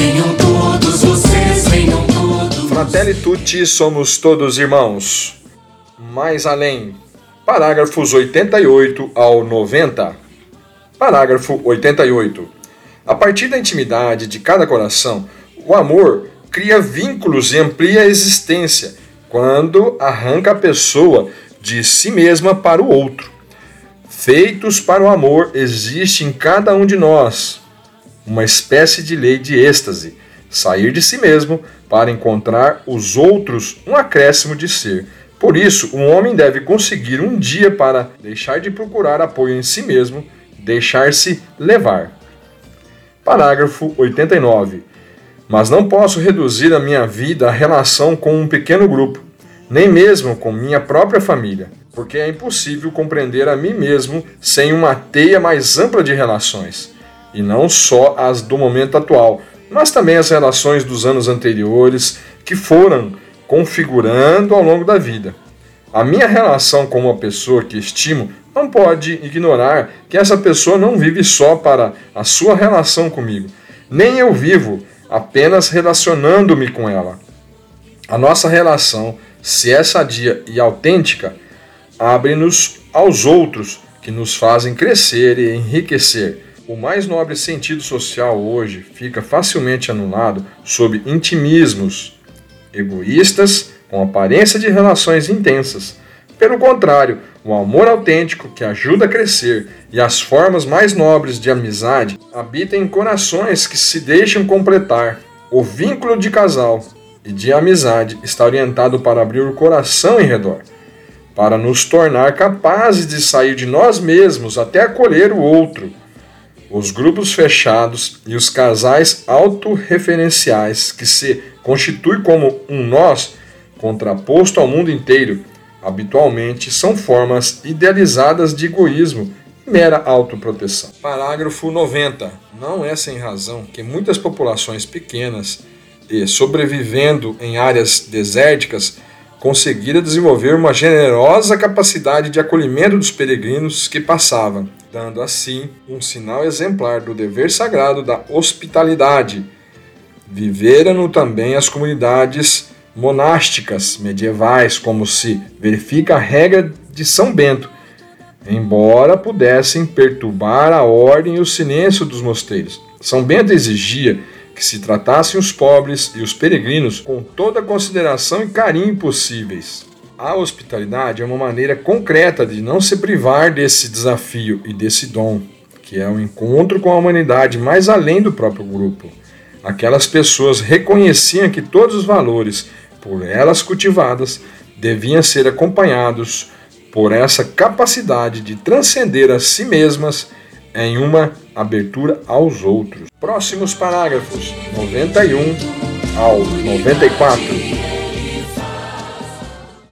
Venham todos vocês, venham todos. Fratelli tutti, somos todos irmãos. Mais além. Parágrafos 88 ao 90. Parágrafo 88. A partir da intimidade de cada coração, o amor cria vínculos e amplia a existência quando arranca a pessoa de si mesma para o outro. Feitos para o amor, existe em cada um de nós uma espécie de lei de êxtase, sair de si mesmo para encontrar os outros um acréscimo de ser. Por isso, um homem deve conseguir um dia para deixar de procurar apoio em si mesmo, deixar-se levar. Parágrafo 89. Mas não posso reduzir a minha vida à relação com um pequeno grupo, nem mesmo com minha própria família, porque é impossível compreender a mim mesmo sem uma teia mais ampla de relações, e não só as do momento atual, mas também as relações dos anos anteriores que foram configurando ao longo da vida. A minha relação com uma pessoa que estimo não pode ignorar que essa pessoa não vive só para a sua relação comigo. Nem eu vivo apenas relacionando-me com ela. A nossa relação, se é sadia e autêntica, abre-nos aos outros que nos fazem crescer e enriquecer. O mais nobre sentido social hoje fica facilmente anulado sob intimismos egoístas com aparência de relações intensas. Pelo contrário, o amor autêntico que ajuda a crescer e as formas mais nobres de amizade habitam em corações que se deixam completar. O vínculo de casal e de amizade está orientado para abrir o coração em redor, para nos tornar capazes de sair de nós mesmos até acolher o outro. Os grupos fechados e os casais autorreferenciais que se constituem como um nós contraposto ao mundo inteiro habitualmente são formas idealizadas de egoísmo e mera autoproteção. Parágrafo 90. Não é sem razão que muitas populações pequenas e sobrevivendo em áreas desérticas conseguiram desenvolver uma generosa capacidade de acolhimento dos peregrinos que passavam, dando assim um sinal exemplar do dever sagrado da hospitalidade. Viveram também as comunidades monásticas medievais, como se verifica a regra de São Bento, embora pudessem perturbar a ordem e o silêncio dos mosteiros. São Bento exigia que se tratassem os pobres e os peregrinos com toda a consideração e carinho possíveis. A hospitalidade é uma maneira concreta de não se privar desse desafio e desse dom, que é o um encontro com a humanidade mais além do próprio grupo. Aquelas pessoas reconheciam que todos os valores por elas cultivadas deviam ser acompanhados por essa capacidade de transcender a si mesmas em uma abertura aos outros. Próximos parágrafos 91 ao 94.